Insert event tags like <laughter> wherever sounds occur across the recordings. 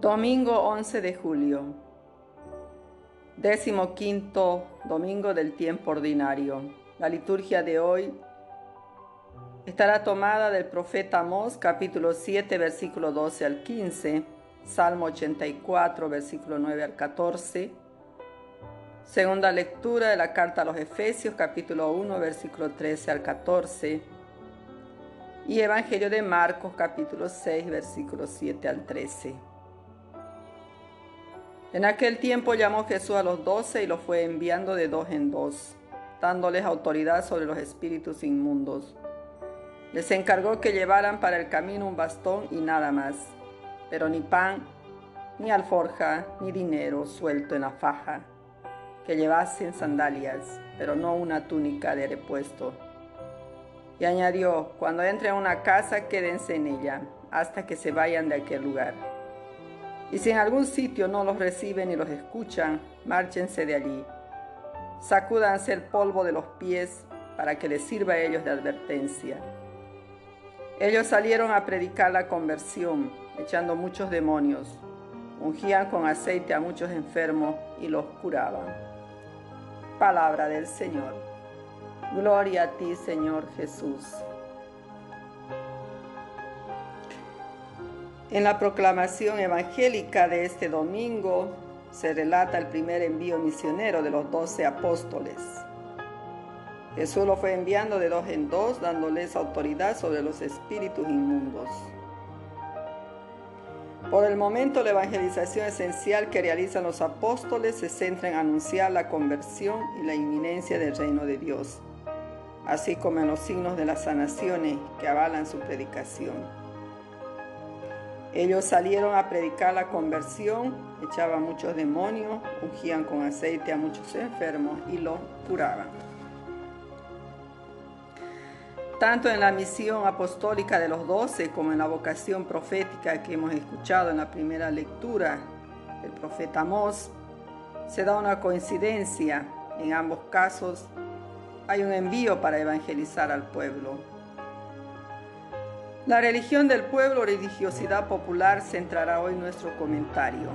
Domingo 11 de julio, décimo quinto domingo del tiempo ordinario. La liturgia de hoy estará tomada del profeta Amós, capítulo 7, versículo 12 al 15, Salmo 84, versículo 9 al 14, segunda lectura de la carta a los Efesios, capítulo 1, versículo 13 al 14, y Evangelio de Marcos, capítulo 6, versículo 7 al 13. En aquel tiempo llamó Jesús a los doce y los fue enviando de dos en dos, dándoles autoridad sobre los espíritus inmundos. Les encargó que llevaran para el camino un bastón y nada más, pero ni pan, ni alforja, ni dinero suelto en la faja, que llevasen sandalias, pero no una túnica de repuesto. Y añadió, cuando entren a una casa, quédense en ella, hasta que se vayan de aquel lugar. Y si en algún sitio no los reciben y los escuchan, márchense de allí. Sacúdanse el polvo de los pies para que les sirva a ellos de advertencia. Ellos salieron a predicar la conversión, echando muchos demonios. Ungían con aceite a muchos enfermos y los curaban. Palabra del Señor. Gloria a ti, Señor Jesús. En la proclamación evangélica de este domingo se relata el primer envío misionero de los doce apóstoles. Jesús lo fue enviando de dos en dos, dándoles autoridad sobre los espíritus inmundos. Por el momento, la evangelización esencial que realizan los apóstoles se centra en anunciar la conversión y la inminencia del reino de Dios, así como en los signos de las sanaciones que avalan su predicación. Ellos salieron a predicar la conversión, echaban muchos demonios, ungían con aceite a muchos enfermos y los curaban. Tanto en la misión apostólica de los doce como en la vocación profética que hemos escuchado en la primera lectura del profeta Amós, se da una coincidencia. En ambos casos hay un envío para evangelizar al pueblo. La religión del pueblo, religiosidad popular, centrará hoy nuestro comentario.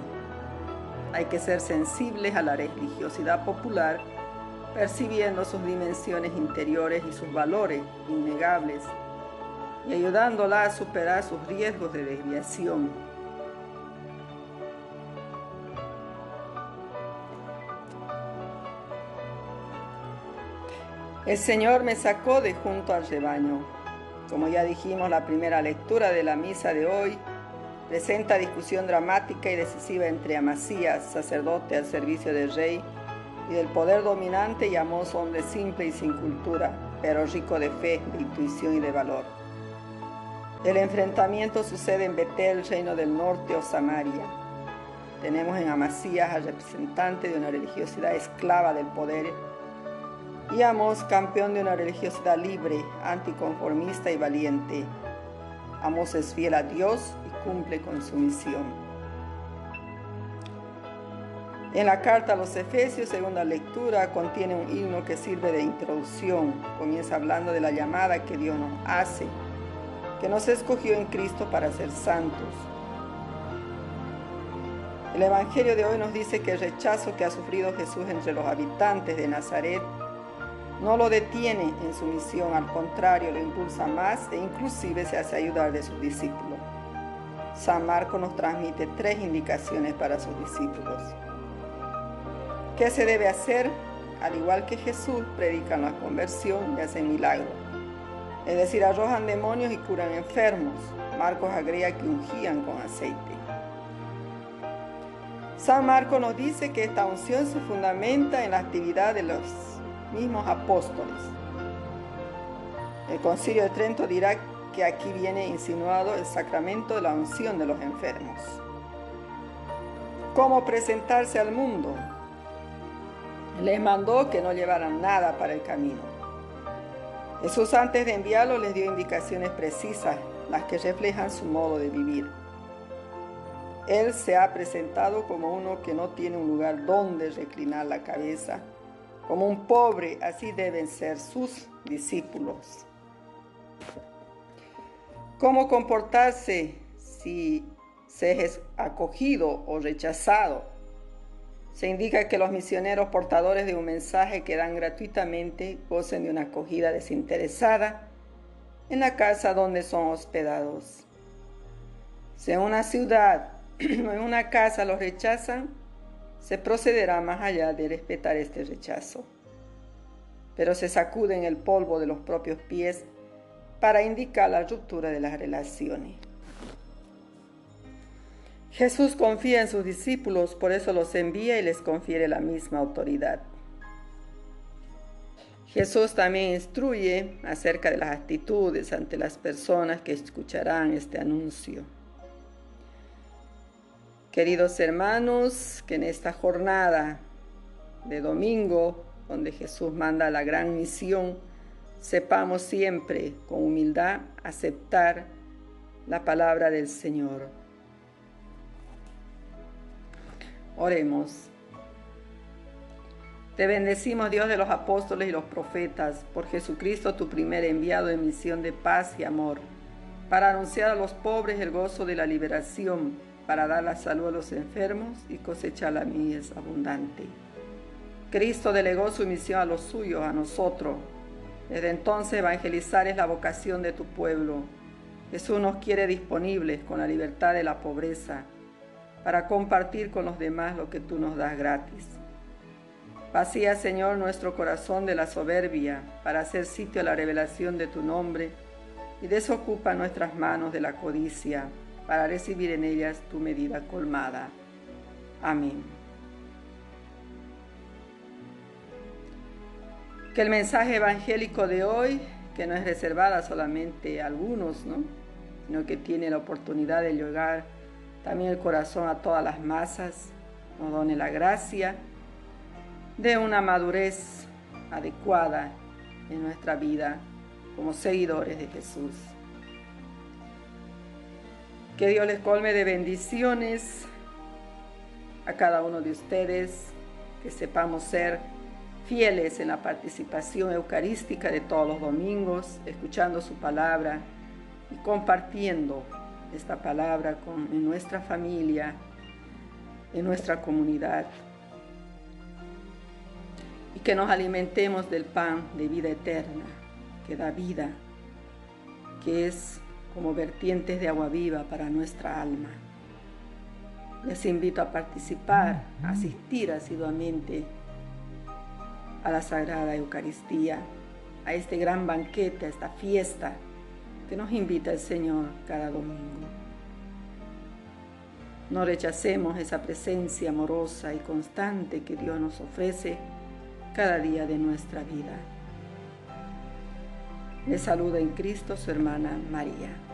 Hay que ser sensibles a la religiosidad popular, percibiendo sus dimensiones interiores y sus valores innegables, y ayudándola a superar sus riesgos de desviación. El Señor me sacó de junto al rebaño como ya dijimos, la primera lectura de la misa de hoy presenta discusión dramática y decisiva entre Amasías, sacerdote al servicio del rey, y del poder dominante y Amós, hombre simple y sin cultura, pero rico de fe, de intuición y de valor. El enfrentamiento sucede en Betel, reino del norte o Samaria. Tenemos en Amasías al representante de una religiosidad esclava del poder y Amos, campeón de una religiosidad libre, anticonformista y valiente. Amos es fiel a Dios y cumple con su misión. En la carta a los Efesios, segunda lectura, contiene un himno que sirve de introducción. Comienza hablando de la llamada que Dios nos hace, que nos escogió en Cristo para ser santos. El Evangelio de hoy nos dice que el rechazo que ha sufrido Jesús entre los habitantes de Nazaret no lo detiene en su misión, al contrario, lo impulsa más e inclusive se hace ayudar de sus discípulos. San Marco nos transmite tres indicaciones para sus discípulos. ¿Qué se debe hacer? Al igual que Jesús, predican la conversión y hacen milagros. Es decir, arrojan demonios y curan enfermos. Marcos agrega que ungían con aceite. San Marco nos dice que esta unción se fundamenta en la actividad de los mismos apóstoles. El concilio de Trento dirá que aquí viene insinuado el sacramento de la unción de los enfermos. ¿Cómo presentarse al mundo? Les mandó que no llevaran nada para el camino. Jesús antes de enviarlo les dio indicaciones precisas, las que reflejan su modo de vivir. Él se ha presentado como uno que no tiene un lugar donde reclinar la cabeza, como un pobre, así deben ser sus discípulos. ¿Cómo comportarse si se es acogido o rechazado. Se indica que los misioneros portadores de un mensaje que dan gratuitamente gocen de una acogida desinteresada en la casa donde son hospedados. Si en una ciudad o <clears throat> en una casa los rechazan, se procederá más allá de respetar este rechazo. Pero se sacuden el polvo de los propios pies para indicar la ruptura de las relaciones. Jesús confía en sus discípulos, por eso los envía y les confiere la misma autoridad. Jesús también instruye acerca de las actitudes ante las personas que escucharán este anuncio. Queridos hermanos, que en esta jornada de domingo, donde Jesús manda la gran misión, sepamos siempre con humildad aceptar la palabra del Señor. Oremos. Te bendecimos Dios de los apóstoles y los profetas, por Jesucristo tu primer enviado en misión de paz y amor, para anunciar a los pobres el gozo de la liberación para dar la salud a los enfermos y cosechar la mies abundante. Cristo delegó su misión a los suyos, a nosotros. Desde entonces evangelizar es la vocación de tu pueblo. Jesús nos quiere disponibles con la libertad de la pobreza para compartir con los demás lo que tú nos das gratis. Vacía, Señor, nuestro corazón de la soberbia para hacer sitio a la revelación de tu nombre y desocupa nuestras manos de la codicia para recibir en ellas tu medida colmada. Amén. Que el mensaje evangélico de hoy, que no es reservada solamente a algunos, ¿no? sino que tiene la oportunidad de llegar también el corazón a todas las masas, nos done la gracia de una madurez adecuada en nuestra vida como seguidores de Jesús. Que Dios les colme de bendiciones a cada uno de ustedes, que sepamos ser fieles en la participación eucarística de todos los domingos, escuchando su palabra y compartiendo esta palabra con, en nuestra familia, en nuestra comunidad. Y que nos alimentemos del pan de vida eterna, que da vida, que es como vertientes de agua viva para nuestra alma. Les invito a participar, a asistir asiduamente a la Sagrada Eucaristía, a este gran banquete, a esta fiesta que nos invita el Señor cada domingo. No rechacemos esa presencia amorosa y constante que Dios nos ofrece cada día de nuestra vida. Le saluda en Cristo su hermana María.